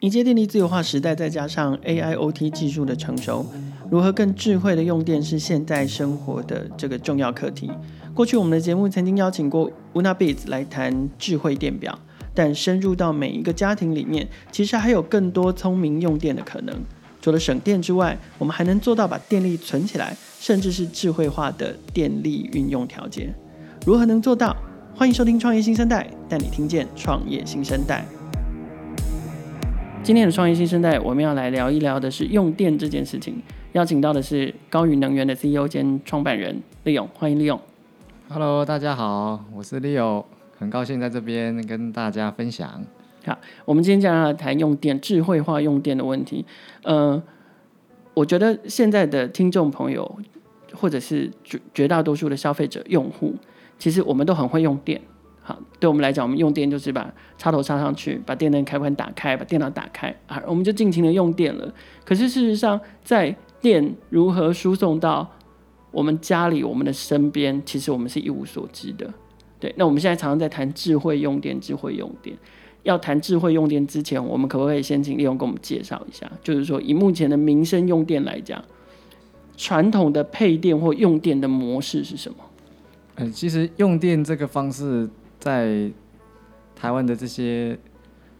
迎接电力自由化时代，再加上 AIoT 技术的成熟，如何更智慧的用电是现代生活的这个重要课题。过去我们的节目曾经邀请过 Unabiz 来谈智慧电表，但深入到每一个家庭里面，其实还有更多聪明用电的可能。除了省电之外，我们还能做到把电力存起来，甚至是智慧化的电力运用调节。如何能做到？欢迎收听《创业新生代》，带你听见创业新生代。今天的创业新生代，我们要来聊一聊的是用电这件事情。邀请到的是高宇能源的 CEO 兼创办人利勇，欢迎利勇。Hello，大家好，我是利勇，很高兴在这边跟大家分享。好，我们今天将要谈用电、智慧化用电的问题。呃，我觉得现在的听众朋友，或者是绝绝大多数的消费者用户，其实我们都很会用电。好，对我们来讲，我们用电就是把插头插上去，把电灯开关打开，把电脑打开，啊，我们就尽情的用电了。可是事实上，在电如何输送到我们家里、我们的身边，其实我们是一无所知的。对，那我们现在常常在谈智慧用电，智慧用电。要谈智慧用电之前，我们可不可以先请利用给我们介绍一下？就是说，以目前的民生用电来讲，传统的配电或用电的模式是什么？嗯，其实用电这个方式。在台湾的这些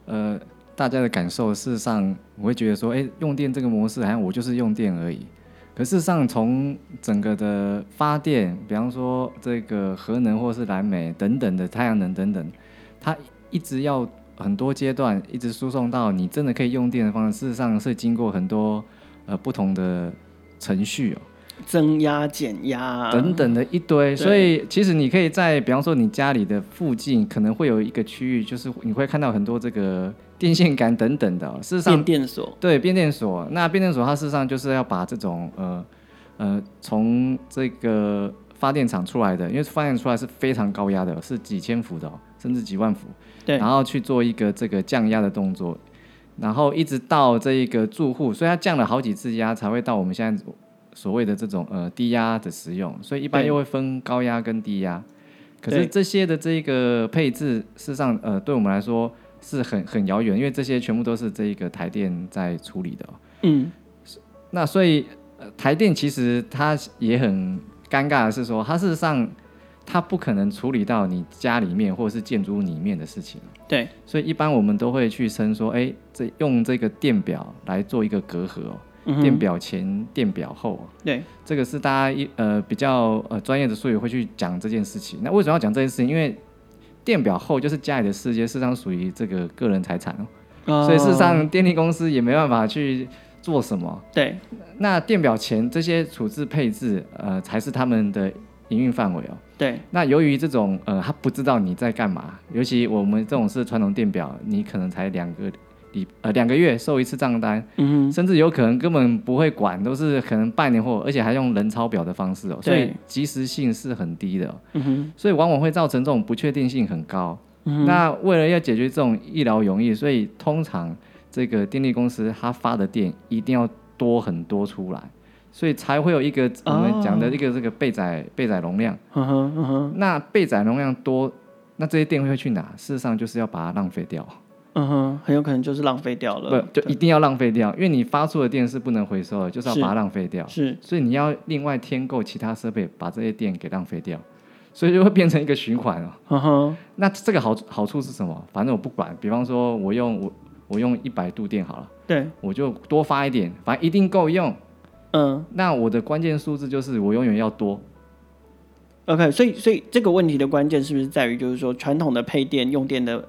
呃，大家的感受，事实上我会觉得说，哎，用电这个模式，好像我就是用电而已。可事实上，从整个的发电，比方说这个核能或是燃煤等等的太阳能等等，它一直要很多阶段，一直输送到你真的可以用电的方式，事实上是经过很多呃不同的程序哦。增压、减压等等的一堆，所以其实你可以在，比方说你家里的附近，可能会有一个区域，就是你会看到很多这个电线杆等等的。事实上，变电所对变电所，那变电所它事实上就是要把这种呃呃从这个发电厂出来的，因为发电出来是非常高压的，是几千伏的，甚至几万伏，对，然后去做一个这个降压的动作，然后一直到这一个住户，所以它降了好几次压才会到我们现在。所谓的这种呃低压的使用，所以一般又会分高压跟低压。可是这些的这个配置，事实上呃对我们来说是很很遥远，因为这些全部都是这一个台电在处理的。嗯，那所以、呃、台电其实它也很尴尬的是说，它事实上它不可能处理到你家里面或者是建筑物里面的事情。对，所以一般我们都会去称说，哎，这用这个电表来做一个隔阂哦。电表前、电表后，对，这个是大家一呃比较呃专业的术语会去讲这件事情。那为什么要讲这件事情？因为电表后就是家里的世界，事实上属于这个个人财产哦，所以事实上电力公司也没办法去做什么。对，那电表前这些处置配置，呃，才是他们的营运范围哦。对，那由于这种呃，他不知道你在干嘛，尤其我们这种是传统电表，你可能才两个。呃，两个月收一次账单，甚至有可能根本不会管，都是可能半年后，而且还用人抄表的方式哦，所以及时性是很低的，所以往往会造成这种不确定性很高。嗯，那为了要解决这种一劳永逸，所以通常这个电力公司它发的电一定要多很多出来，所以才会有一个我们讲的一个这个备载备载容量。那备载容量多，那这些电会去哪？事实上就是要把它浪费掉。嗯哼，很有可能就是浪费掉了。不，就一定要浪费掉，因为你发出的电是不能回收的，就是要把它浪费掉。是，所以你要另外添购其他设备，把这些电给浪费掉，所以就会变成一个循环哦。嗯哼，那这个好好处是什么？反正我不管，比方说我用我我用一百度电好了，对，我就多发一点，反正一定够用。嗯，那我的关键数字就是我永远要多。OK，所以所以这个问题的关键是不是在于，就是说传统的配电用电的？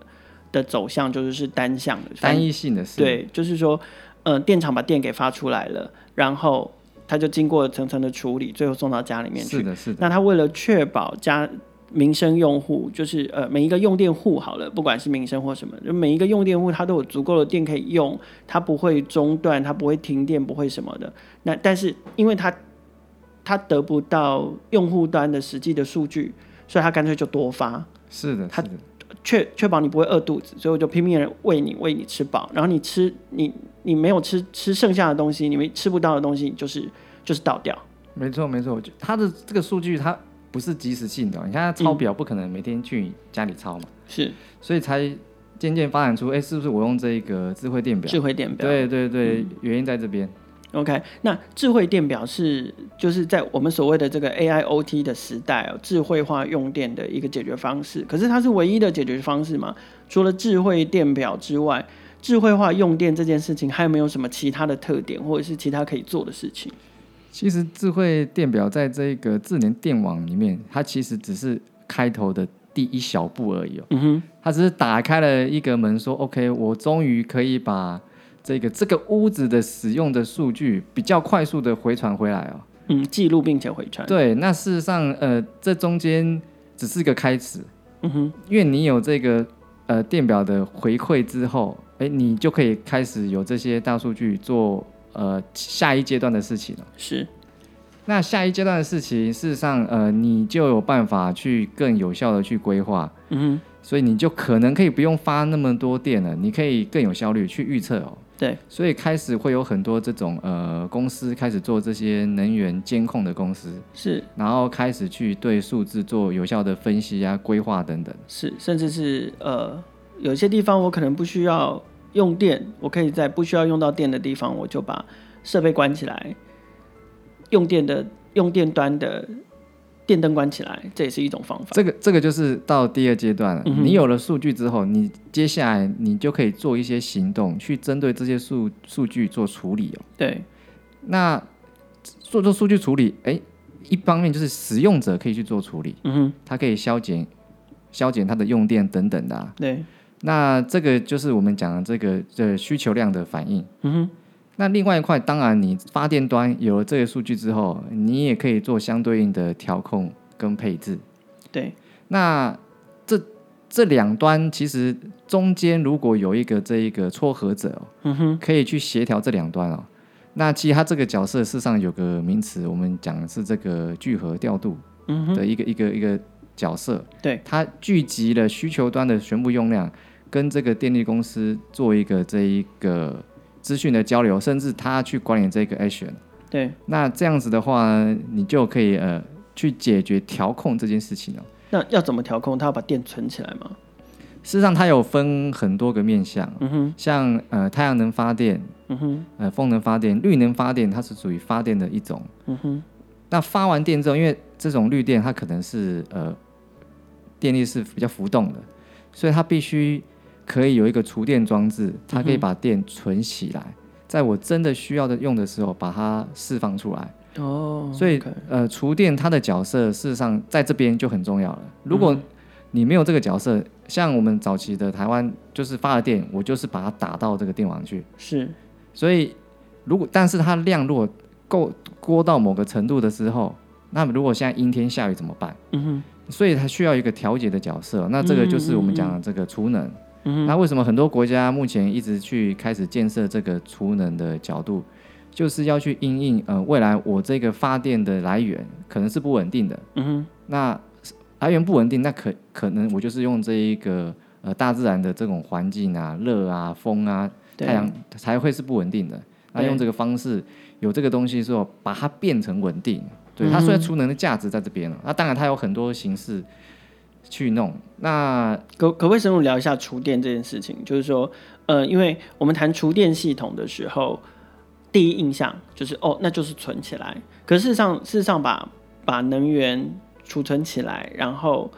的走向就是是单向的，单一性的事。对，就是说，呃，电厂把电给发出来了，然后它就经过层层的处理，最后送到家里面去。是的，是的。那它为了确保家民生用户，就是呃每一个用电户好了，不管是民生或什么，就每一个用电户它都有足够的电可以用，它不会中断，它不会停电，不会什么的。那但是因为它它得不到用户端的实际的数据，所以它干脆就多发。是的，它确确保你不会饿肚子，所以我就拼命的喂你，喂你吃饱，然后你吃你你没有吃吃剩下的东西，你没吃不到的东西，就是就是倒掉。没错没错，它的这个数据它不是即时性的，你看它抄表不可能每天去家里抄嘛，是，所以才渐渐发展出，哎，是不是我用这一个智慧电表？智慧电表，对对对，嗯、原因在这边。OK，那智慧电表是就是在我们所谓的这个 AIoT 的时代哦，智慧化用电的一个解决方式。可是它是唯一的解决方式吗？除了智慧电表之外，智慧化用电这件事情还有没有什么其他的特点，或者是其他可以做的事情？其实智慧电表在这个智能电网里面，它其实只是开头的第一小步而已哦。嗯哼，它只是打开了一个门，说 OK，我终于可以把。这个这个屋子的使用的数据比较快速的回传回来哦，嗯，记录并且回传。对，那事实上，呃，这中间只是一个开始，嗯哼，因为你有这个呃电表的回馈之后，哎，你就可以开始有这些大数据做呃下一阶段的事情了。是，那下一阶段的事情，事实上，呃，你就有办法去更有效的去规划，嗯哼，所以你就可能可以不用发那么多电了，你可以更有效率去预测哦。对，所以开始会有很多这种呃公司开始做这些能源监控的公司，是，然后开始去对数字做有效的分析啊、规划等等，是，甚至是呃有些地方我可能不需要用电，我可以在不需要用到电的地方，我就把设备关起来，用电的用电端的。电灯关起来，这也是一种方法。这个这个就是到第二阶段了。嗯、你有了数据之后，你接下来你就可以做一些行动，去针对这些数数据做处理哦。对，那做做数据处理，哎，一方面就是使用者可以去做处理，嗯哼，它可以消减消减它的用电等等的、啊。对，那这个就是我们讲的这个这需求量的反应。嗯哼。那另外一块，当然你发电端有了这些数据之后，你也可以做相对应的调控跟配置。对，那这这两端其实中间如果有一个这一个撮合者，嗯哼，可以去协调这两端哦。那其实它这个角色事实上有个名词，我们讲的是这个聚合调度的一个一个一个角色。对，它聚集了需求端的全部用量，跟这个电力公司做一个这一个。资讯的交流，甚至他去管理这个 action，对，那这样子的话，你就可以呃去解决调控这件事情了。那要怎么调控？他要把电存起来吗？事实上，它有分很多个面向，嗯哼，像呃太阳能发电，嗯哼，呃风能发电、绿能发电，它是属于发电的一种，嗯哼。那发完电之后，因为这种绿电它可能是呃电力是比较浮动的，所以它必须。可以有一个储电装置，它可以把电存起来，嗯、在我真的需要的用的时候，把它释放出来。哦，所以呃，储电它的角色事实上在这边就很重要了。如果你没有这个角色，嗯、像我们早期的台湾，就是发了电，我就是把它打到这个电网去。是，所以如果但是它量如果够多到某个程度的时候，那么如果现在阴天下雨怎么办？嗯哼，所以它需要一个调节的角色。那这个就是我们讲的这个储能。嗯嗯嗯嗯、那为什么很多国家目前一直去开始建设这个储能的角度，就是要去因应呃未来我这个发电的来源可能是不稳定的。嗯哼，那来源不稳定，那可可能我就是用这一个呃大自然的这种环境啊，热啊、风啊、太阳才会是不稳定的。那用这个方式有这个东西之后，把它变成稳定。对，它虽然储能的价值在这边了，那当然它有很多形式。去弄，那可可不可以深入聊一下厨电这件事情？就是说，呃，因为我们谈厨电系统的时候，第一印象就是哦，那就是存起来。可是事实上，事实上把把能源储存起来，然后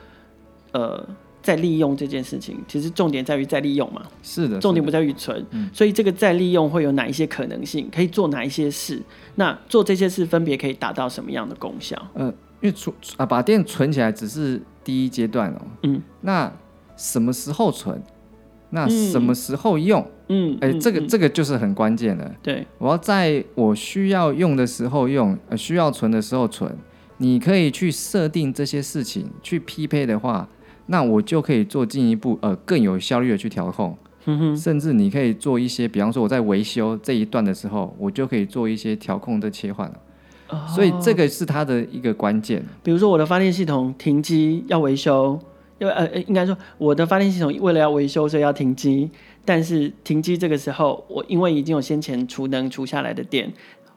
呃再利用这件事情，其实重点在于再利用嘛。是的，重点不在于存。嗯，所以这个再利用会有哪一些可能性？可以做哪一些事？那做这些事分别可以达到什么样的功效？呃，因为储啊，把电存起来只是。第一阶段哦，嗯，那什么时候存？那什么时候用？嗯，哎、欸，这个这个就是很关键的。对，我要在我需要用的时候用，呃，需要存的时候存。你可以去设定这些事情，去匹配的话，那我就可以做进一步呃更有效率的去调控。甚至你可以做一些，比方说我在维修这一段的时候，我就可以做一些调控的切换了。所以这个是它的一个关键。比如说我的发电系统停机要维修，因为呃应该说我的发电系统为了要维修，所以要停机。但是停机这个时候，我因为已经有先前储能储下来的电，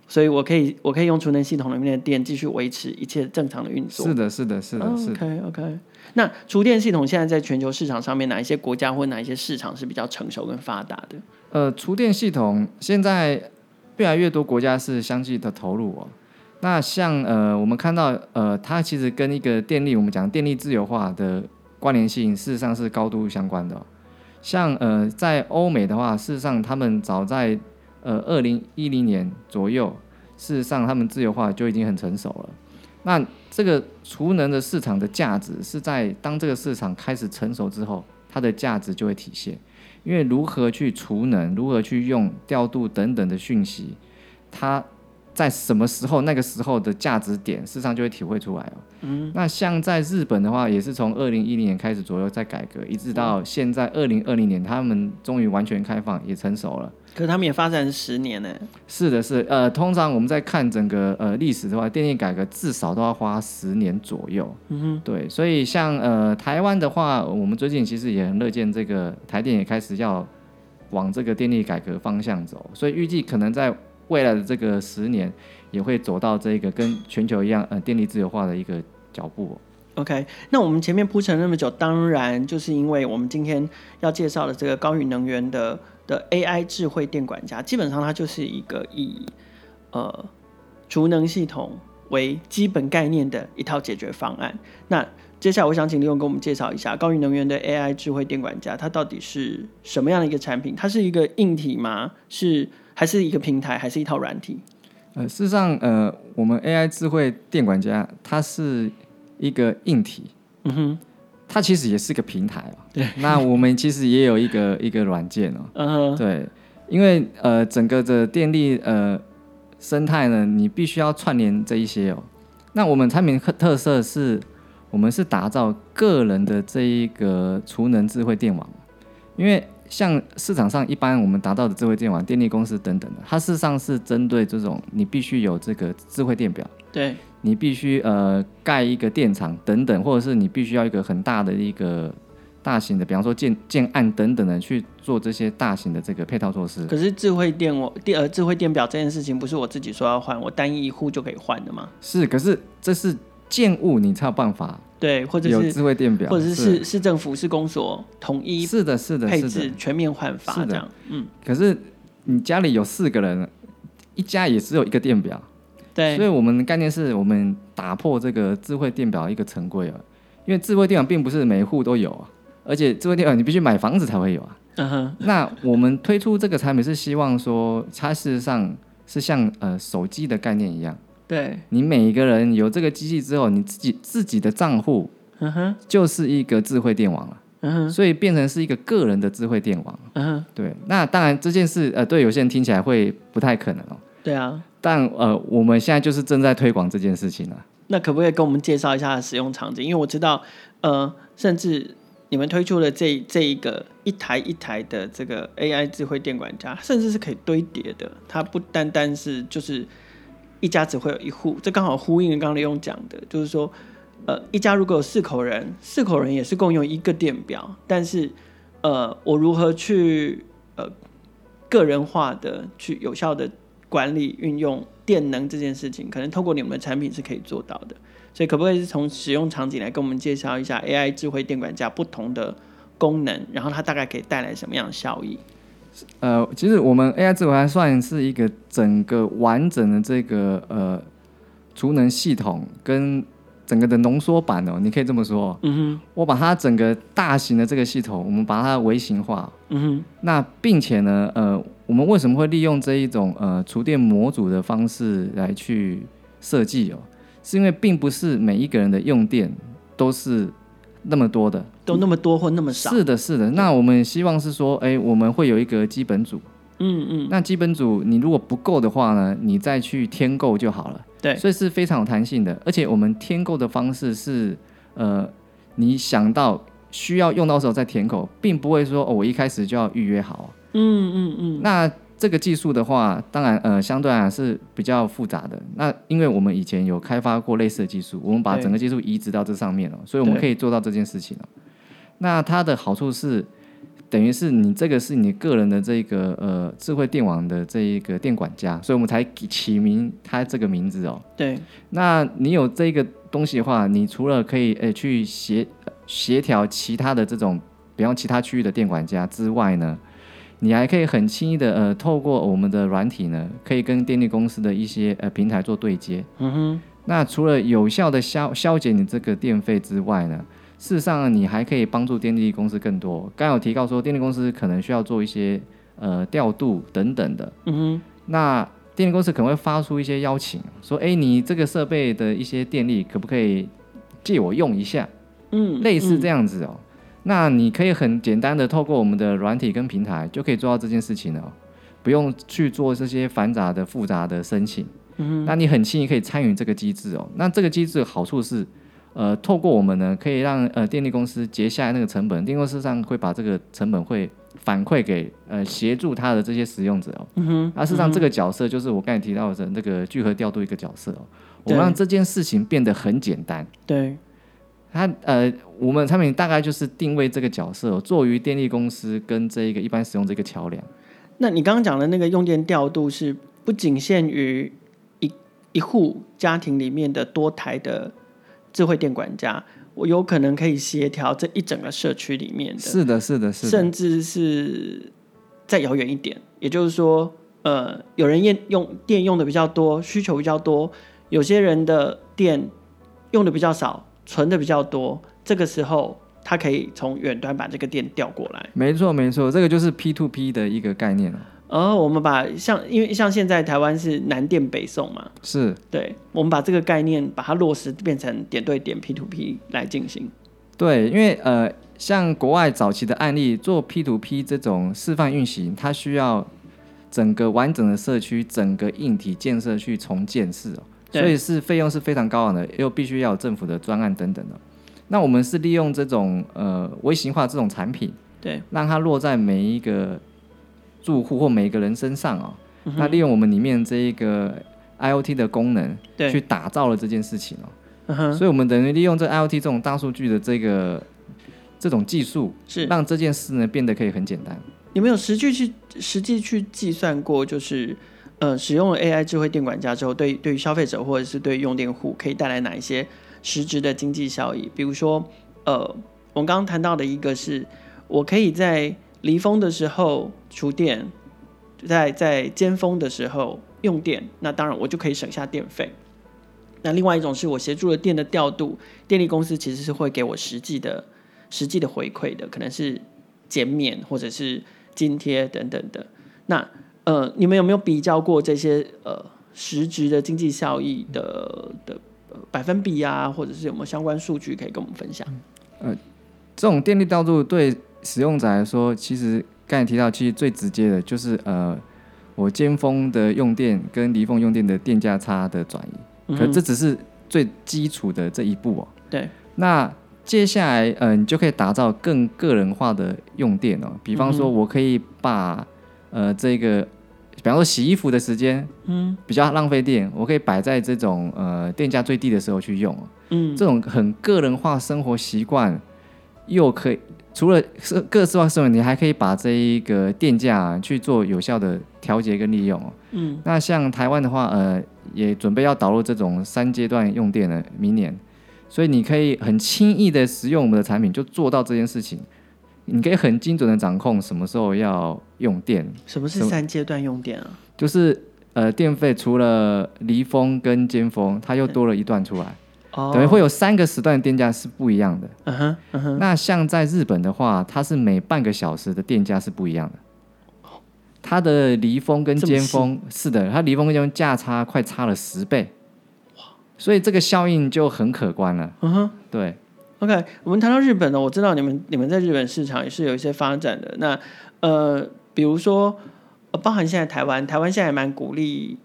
所以我可以我可以用储能系统里面的电继续维持一切正常的运作。是的，是的，是的，是的。OK OK。那厨电系统现在在全球市场上面，哪一些国家或哪一些市场是比较成熟跟发达的？呃，厨电系统现在越来越多国家是相继的投入哦。那像呃，我们看到呃，它其实跟一个电力，我们讲电力自由化的关联性，事实上是高度相关的。像呃，在欧美的话，事实上他们早在呃二零一零年左右，事实上他们自由化就已经很成熟了。那这个储能的市场的价值是在当这个市场开始成熟之后，它的价值就会体现。因为如何去储能，如何去用调度等等的讯息，它。在什么时候，那个时候的价值点，事实上就会体会出来哦。嗯，那像在日本的话，也是从二零一零年开始左右在改革，一直到现在二零二零年，他们终于完全开放，也成熟了。可是他们也发展十年呢？是的是，是呃，通常我们在看整个呃历史的话，电力改革至少都要花十年左右。嗯哼，对，所以像呃台湾的话，我们最近其实也很乐见这个台电也开始要往这个电力改革方向走，所以预计可能在。未来的这个十年也会走到这个跟全球一样，呃，电力自由化的一个脚步。OK，那我们前面铺陈那么久，当然就是因为我们今天要介绍的这个高宇能源的的 AI 智慧电管家，基本上它就是一个以呃储能系统为基本概念的一套解决方案。那接下来我想请李勇给我们介绍一下高宇能源的 AI 智慧电管家，它到底是什么样的一个产品？它是一个硬体吗？是？还是一个平台，还是一套软体？呃，事实上，呃，我们 AI 智慧电管家它是一个硬体，嗯哼，它其实也是个平台哦。对，那我们其实也有一个一个软件哦。嗯哼，对，因为呃，整个的电力呃生态呢，你必须要串联这一些哦。那我们产品特特色是，我们是打造个人的这一个储能智慧电网，因为。像市场上一般我们达到的智慧电网、电力公司等等的，它事实上是针对这种你必须有这个智慧电表，对，你必须呃盖一个电厂等等，或者是你必须要一个很大的一个大型的，比方说建建案等等的去做这些大型的这个配套措施。可是智慧电我、电呃智慧电表这件事情，不是我自己说要换，我单一一户就可以换的吗？是，可是这是建物，你才有办法。对，或者是有智慧电表，或者是市市政府、市公所统一是的，是的，配置全面换发这样。嗯，可是你家里有四个人，一家也只有一个电表。对，所以我们的概念是我们打破这个智慧电表一个陈规啊，因为智慧电表并不是每一户都有啊，而且智慧电表你必须买房子才会有啊。嗯哼。那我们推出这个产品是希望说，它事实上是像呃手机的概念一样。对，你每一个人有这个机器之后，你自己自己的账户，嗯哼，就是一个智慧电网了，嗯哼，所以变成是一个个人的智慧电网，嗯哼，对。那当然这件事，呃，对有些人听起来会不太可能哦。对啊，但呃，我们现在就是正在推广这件事情了。那可不可以跟我们介绍一下使用场景？因为我知道，呃，甚至你们推出了这这一个一台一台的这个 AI 智慧电管家，甚至是可以堆叠的，它不单单是就是。一家只会有一户，这刚好呼应刚刚李勇讲的，就是说，呃，一家如果有四口人，四口人也是共用一个电表，但是，呃，我如何去呃个人化的去有效的管理运用电能这件事情，可能透过你们的产品是可以做到的。所以，可不可以是从使用场景来跟我们介绍一下 AI 智慧电管家不同的功能，然后它大概可以带来什么样的效益？呃，其实我们 AI 智慧还算是一个整个完整的这个呃储能系统跟整个的浓缩版哦，你可以这么说。嗯哼，我把它整个大型的这个系统，我们把它微型化。嗯哼，那并且呢，呃，我们为什么会利用这一种呃厨电模组的方式来去设计哦？是因为并不是每一个人的用电都是。那么多的都那么多或那么少？是的，是的。那我们希望是说，哎，我们会有一个基本组。嗯嗯。那基本组你如果不够的话呢，你再去添购就好了。对。所以是非常有弹性的，而且我们添购的方式是，呃，你想到需要用到时候再填购，并不会说哦，我一开始就要预约好。嗯嗯嗯。那。这个技术的话，当然呃，相对来讲是比较复杂的。那因为我们以前有开发过类似的技术，我们把整个技术移植到这上面了，所以我们可以做到这件事情了。那它的好处是，等于是你这个是你个人的这个呃智慧电网的这一个电管家，所以我们才起名它这个名字哦。对。那你有这个东西的话，你除了可以诶去协协调其他的这种，比方其他区域的电管家之外呢，你还可以很轻易的呃，透过我们的软体呢，可以跟电力公司的一些呃平台做对接。嗯哼。那除了有效的消消减你这个电费之外呢，事实上你还可以帮助电力公司更多。刚有提到说，电力公司可能需要做一些呃调度等等的。嗯哼。那电力公司可能会发出一些邀请，说：“哎，你这个设备的一些电力可不可以借我用一下？”嗯，类似这样子哦。那你可以很简单的透过我们的软体跟平台就可以做到这件事情了，不用去做这些繁杂的、复杂的申请。嗯，那你很轻易可以参与这个机制哦。那这个机制的好处是，呃，透过我们呢，可以让呃电力公司节下来那个成本，电力公司上会把这个成本会反馈给呃协助他的这些使用者哦。嗯哼。那事实上这个角色就是我刚才提到的那个聚合调度一个角色哦。我们让这件事情变得很简单。对。它呃，我们产品大概就是定位这个角色，作于电力公司跟这一个一般使用这个桥梁。那你刚刚讲的那个用电调度是不仅限于一一户家庭里面的多台的智慧电管家，我有可能可以协调这一整个社区里面的。是的，是的，是的。甚至是再遥远一点，也就是说，呃，有人用用电用的比较多，需求比较多，有些人的电用的比较少。存的比较多，这个时候它可以从远端把这个电调过来。没错，没错，这个就是 P to P 的一个概念了。哦，我们把像因为像现在台湾是南电北送嘛，是对，我们把这个概念把它落实变成点对点 P to P 来进行。对，因为呃，像国外早期的案例做 P to P 这种示范运行，它需要整个完整的社区、整个硬体建设去重建式哦。所以是费用是非常高昂的，又必须要有政府的专案等等的。那我们是利用这种呃微型化这种产品，对，让它落在每一个住户或每一个人身上哦。嗯、那利用我们里面这一个 IoT 的功能，对，去打造了这件事情哦。嗯、所以，我们等于利用这 IoT 这种大数据的这个这种技术，是让这件事呢变得可以很简单。有没有实际去实际去计算过？就是。呃，使用了 AI 智慧电管家之后，对对于消费者或者是对用电户可以带来哪一些实质的经济效益？比如说，呃，我们刚刚谈到的一个是，我可以在离峰的时候储电，在在尖峰的时候用电，那当然我就可以省下电费。那另外一种是我协助了电的调度，电力公司其实是会给我实际的实际的回馈的，可能是减免或者是津贴等等的。那呃，你们有没有比较过这些呃实质的经济效益的的百分比啊，或者是有没有相关数据可以跟我们分享？呃，这种电力调度对使用者来说，其实刚才提到，其实最直接的就是呃，我尖峰的用电跟离峰用电的电价差的转移。嗯、可这只是最基础的这一步哦。对。那接下来，嗯、呃，你就可以打造更个人化的用电哦。比方说，我可以把呃，这个，比方说洗衣服的时间，嗯，比较浪费电，我可以摆在这种呃电价最低的时候去用，嗯，这种很个人化生活习惯，又可以除了是个性化生活，你还可以把这一个电价去做有效的调节跟利用，嗯，那像台湾的话，呃，也准备要导入这种三阶段用电了明年，所以你可以很轻易的使用我们的产品，就做到这件事情。你可以很精准的掌控什么时候要用电。什么是三阶段用电啊？就是呃，电费除了离峰跟尖峰，它又多了一段出来，哦，等于会有三个时段的电价是不一样的。嗯哼，嗯哼。那像在日本的话，它是每半个小时的电价是不一样的。它的离峰跟尖峰是的，它离峰跟尖峰价差快差了十倍。哇！所以这个效应就很可观了。嗯哼，对。OK，我们谈到日本呢，我知道你们你们在日本市场也是有一些发展的。那呃，比如说，包含现在台湾，台湾现在也蛮鼓励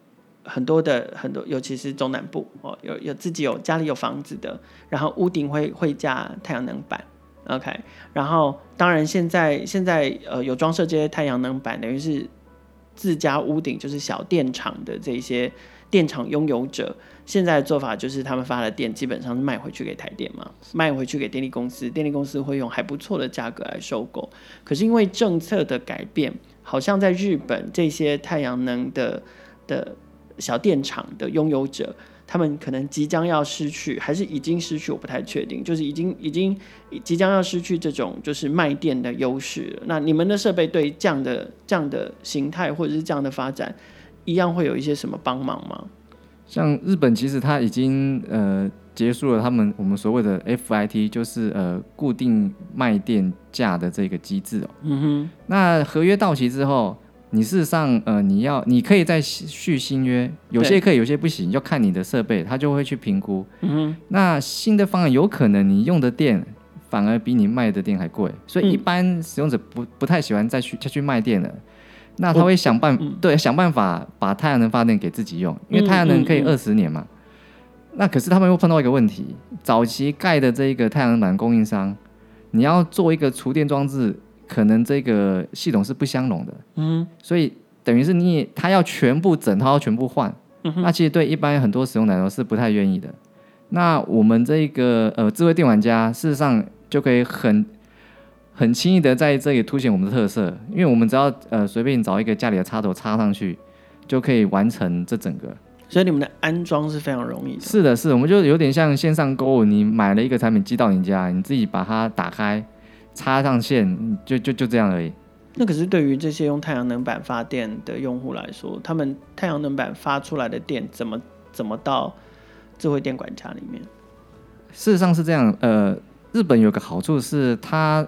很多的很多，尤其是中南部哦，有有自己有家里有房子的，然后屋顶会会架太阳能板。OK，然后当然现在现在呃有装设这些太阳能板，等于是自家屋顶就是小电厂的这些电厂拥有者。现在的做法就是，他们发的电基本上是卖回去给台电嘛，卖回去给电力公司，电力公司会用还不错的价格来收购。可是因为政策的改变，好像在日本这些太阳能的的小电厂的拥有者，他们可能即将要失去，还是已经失去，我不太确定，就是已经已经即将要失去这种就是卖电的优势。那你们的设备对这样的这样的形态或者是这样的发展，一样会有一些什么帮忙吗？像日本其实它已经呃结束了他们我们所谓的 FIT，就是呃固定卖电价的这个机制哦。嗯哼。那合约到期之后，你事实上呃你要你可以再续新约，有些可以，有些不行，要看你的设备，他就会去评估。嗯哼。那新的方案有可能你用的电反而比你卖的电还贵，所以一般使用者不不太喜欢再去再去卖电了。那他会想办、嗯、对想办法把太阳能发电给自己用，因为太阳能可以二十年嘛。嗯嗯嗯、那可是他们又碰到一个问题，早期盖的这一个太阳能板供应商，你要做一个储电装置，可能这个系统是不相容的。嗯，所以等于是你也他要全部整套全部换，嗯、那其实对一般很多使用来说是不太愿意的。那我们这个呃智慧电玩家事实上就可以很。很轻易的在这里凸显我们的特色，因为我们只要呃随便找一个家里的插头插上去，就可以完成这整个。所以你们的安装是非常容易的。是的，是的，我们就有点像线上购物，你买了一个产品寄到你家，你自己把它打开，插上线，就就就这样而已。那可是对于这些用太阳能板发电的用户来说，他们太阳能板发出来的电怎么怎么到智慧电管家里面？事实上是这样，呃，日本有个好处是它。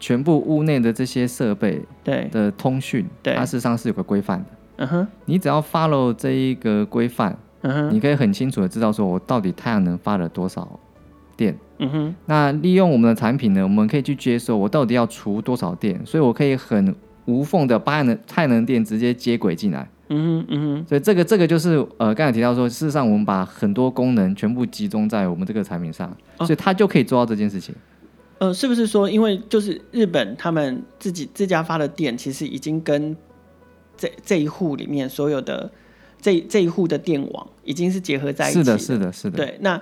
全部屋内的这些设备对的通讯，它事实上是有个规范的。嗯哼，你只要 follow 这一个规范，嗯哼，你可以很清楚的知道说我到底太阳能发了多少电。嗯哼，那利用我们的产品呢，我们可以去接收我到底要除多少电，所以我可以很无缝的把太阳能电直接接轨进来。嗯哼，嗯哼，所以这个这个就是呃刚才提到说，事实上我们把很多功能全部集中在我们这个产品上，所以它就可以做到这件事情。呃，是不是说，因为就是日本他们自己自家发的电，其实已经跟这这一户里面所有的这这一户的电网已经是结合在一起的。是的，是的，是的。对，那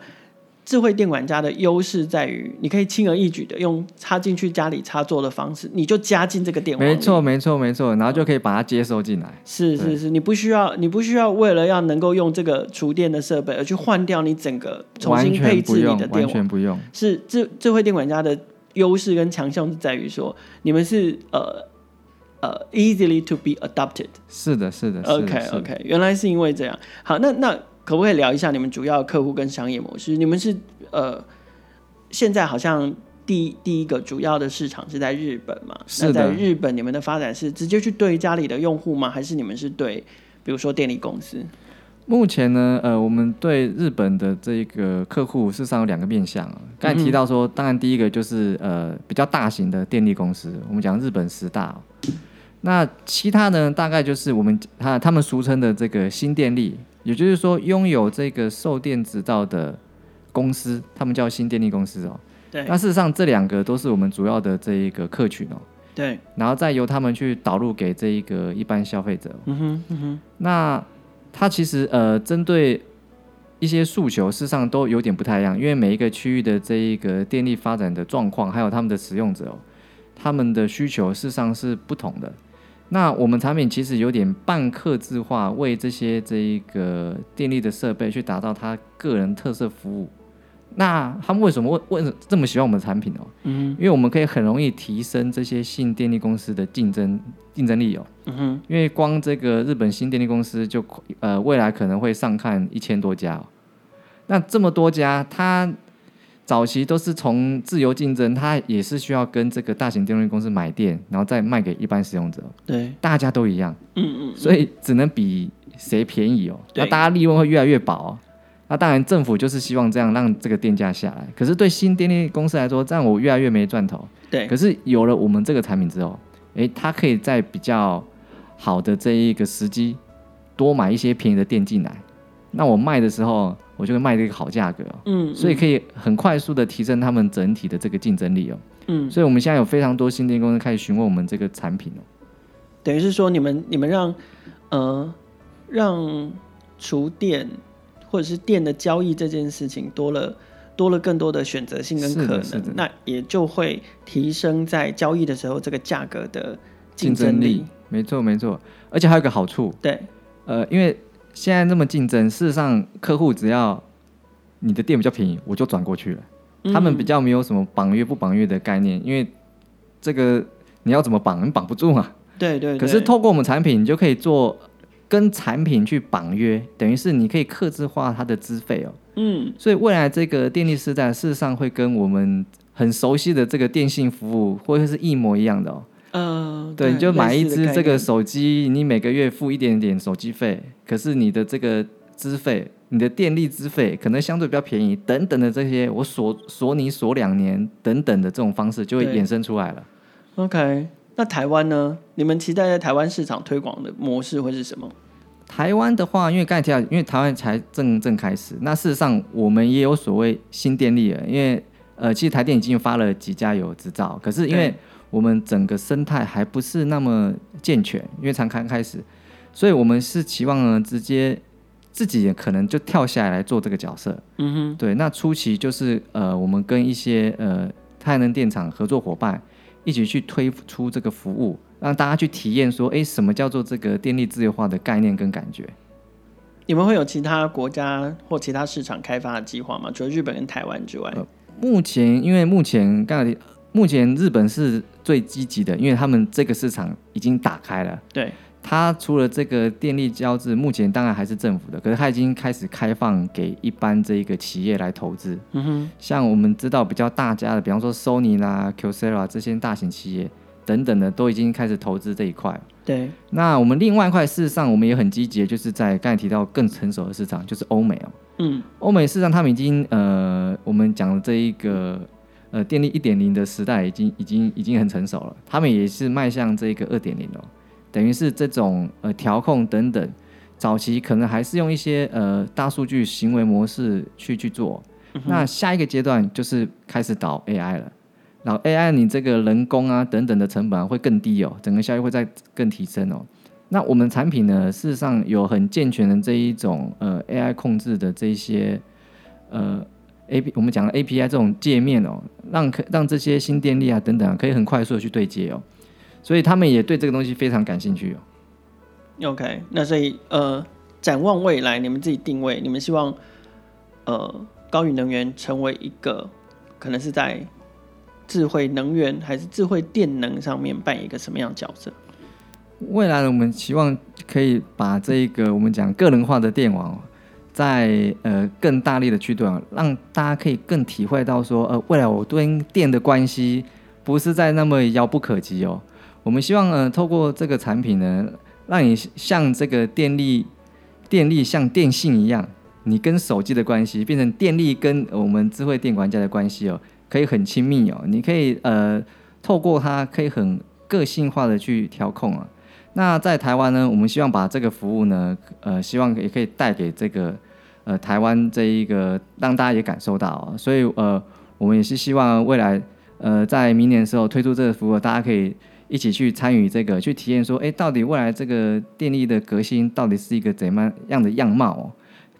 智慧电管家的优势在于，你可以轻而易举的用插进去家里插座的方式，你就加进这个电网。没错，没错，没错，然后就可以把它接收进来。是是是，你不需要你不需要为了要能够用这个厨电的设备而去换掉你整个重新配置你的电网，完全不用。是智智慧电管家的。优势跟强项是在于说，你们是呃呃 easily to be adopted。是的，是的。OK OK，原来是因为这样。好，那那可不可以聊一下你们主要客户跟商业模式？你们是呃现在好像第一第一个主要的市场是在日本嘛？是的。那在日本，你们的发展是直接去对家里的用户吗？还是你们是对比如说电力公司？目前呢，呃，我们对日本的这个客户事实上有两个面向啊。刚才提到说，当然第一个就是呃比较大型的电力公司，我们讲日本十大。那其他呢，大概就是我们他他们俗称的这个新电力，也就是说拥有这个售电执照的公司，他们叫新电力公司哦。对。那事实上这两个都是我们主要的这一个客群哦。对。然后再由他们去导入给这一个一般消费者。嗯哼，嗯哼。那它其实呃，针对一些诉求，事实上都有点不太一样，因为每一个区域的这一个电力发展的状况，还有他们的使用者，哦他们的需求事实上是不同的。那我们产品其实有点半客制化，为这些这一个电力的设备去打造它个人特色服务。那他们为什么为为什么这么喜欢我们的产品哦？嗯，因为我们可以很容易提升这些新电力公司的竞争竞争力哦。嗯哼，因为光这个日本新电力公司就呃未来可能会上看一千多家哦。那这么多家，它早期都是从自由竞争，它也是需要跟这个大型电力公司买电，然后再卖给一般使用者。对，大家都一样。嗯嗯，所以只能比谁便宜哦。那大家利润会越来越薄哦。那当然，政府就是希望这样让这个电价下来。可是对新电力公司来说，这样我越来越没赚头。对。可是有了我们这个产品之后，诶，它可以在比较好的这一个时机，多买一些便宜的电进来。那我卖的时候，我就会卖这个好价格。嗯。所以可以很快速的提升他们整体的这个竞争力哦。嗯。所以我们现在有非常多新电力公司开始询问我们这个产品哦。等于是说，你们你们让呃让厨电。或者是电的交易这件事情多了，多了更多的选择性跟可能，那也就会提升在交易的时候这个价格的竞争力。没错，没错，而且还有一个好处，对，呃，因为现在这么竞争，事实上客户只要你的店比较便宜，我就转过去了。嗯、他们比较没有什么绑约不绑约的概念，因为这个你要怎么绑，你绑不住嘛。对，对对。可是透过我们产品，你就可以做跟产品去绑约，等于是你可以克制化它的资费哦。嗯。所以未来这个电力时代，事实上会跟我们很熟悉的这个电信服务，会是一模一样的哦。嗯，对，你就买一支这个手机，你每个月付一点点手机费，可是你的这个资费，你的电力资费可能相对比较便宜，等等的这些，我锁锁你锁两年等等的这种方式就会衍生出来了。OK，那台湾呢？你们期待在台湾市场推广的模式会是什么？台湾的话，因为刚才提到，因为台湾才正正开始，那事实上我们也有所谓新电力了，因为呃，其实台电已经发了几家有执照，可是因为我们整个生态还不是那么健全，因为才刚开始，所以我们是期望呢，直接自己也可能就跳下来来做这个角色。嗯哼，对。那初期就是呃，我们跟一些呃太阳能电厂合作伙伴一起去推出这个服务，让大家去体验说，哎，什么叫做这个电力自由化的概念跟感觉？你们会有其他国家或其他市场开发的计划吗？除了日本跟台湾之外？呃，目前因为目前刚才。目前日本是最积极的，因为他们这个市场已经打开了。对，它除了这个电力交织，目前当然还是政府的，可是它已经开始开放给一般这一个企业来投资。嗯哼，像我们知道比较大家的，比方说 Sony 啦、Kyocera 这些大型企业等等的，都已经开始投资这一块。对，那我们另外一块事实上我们也很积极，就是在刚才提到更成熟的市场，就是欧美哦。嗯，欧美市场他们已经呃，我们讲的这一个。呃，电力一点零的时代已经已经已经很成熟了，他们也是迈向这个二点零了，等于是这种呃调控等等，早期可能还是用一些呃大数据行为模式去去做，嗯、那下一个阶段就是开始导 AI 了，然后 AI 你这个人工啊等等的成本会更低哦，整个效益会再更提升哦。那我们产品呢，事实上有很健全的这一种呃 AI 控制的这一些呃。A P 我们讲的 A P I 这种界面哦，让可让这些新电力啊等等啊可以很快速的去对接哦，所以他们也对这个东西非常感兴趣哦。OK，那所以呃，展望未来，你们自己定位，你们希望呃高宇能源成为一个可能是在智慧能源还是智慧电能上面扮演一个什么样的角色？未来呢，我们希望可以把这一个我们讲个人化的电网。在呃更大力的驱动，让大家可以更体会到说，呃，未来我跟电的关系不是在那么遥不可及哦。我们希望呃透过这个产品呢，让你像这个电力，电力像电信一样，你跟手机的关系变成电力跟我们智慧电管家的关系哦，可以很亲密哦。你可以呃透过它，可以很个性化的去调控啊。那在台湾呢，我们希望把这个服务呢，呃，希望也可以带给这个。呃，台湾这一个让大家也感受到，所以呃，我们也是希望未来呃，在明年的时候推出这个服务，大家可以一起去参与这个，去体验说，哎，到底未来这个电力的革新到底是一个怎么样的样貌哦？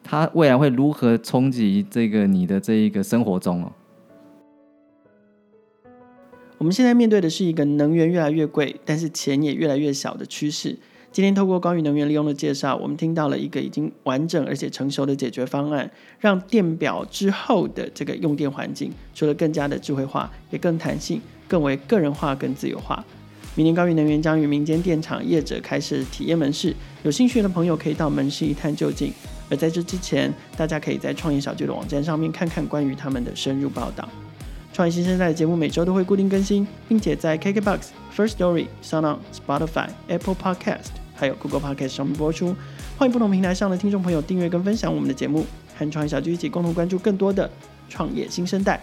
它未来会如何冲击这个你的这一个生活中哦？我们现在面对的是一个能源越来越贵，但是钱也越来越小的趋势。今天透过高宇能源利用的介绍，我们听到了一个已经完整而且成熟的解决方案，让电表之后的这个用电环境，除了更加的智慧化，也更弹性，更为个人化、更自由化。明年高宇能源将与民间电厂业者开设体验门市，有兴趣的朋友可以到门市一探究竟。而在这之前，大家可以在创业小聚的网站上面看看关于他们的深入报道。创业新生代的节目每周都会固定更新，并且在 KKBOX、First Story、SoundOn、Spotify、Apple Podcast，还有 Google Podcast 上面播出。欢迎不同平台上的听众朋友订阅跟分享我们的节目，和创业小聚一起共同关注更多的创业新生代。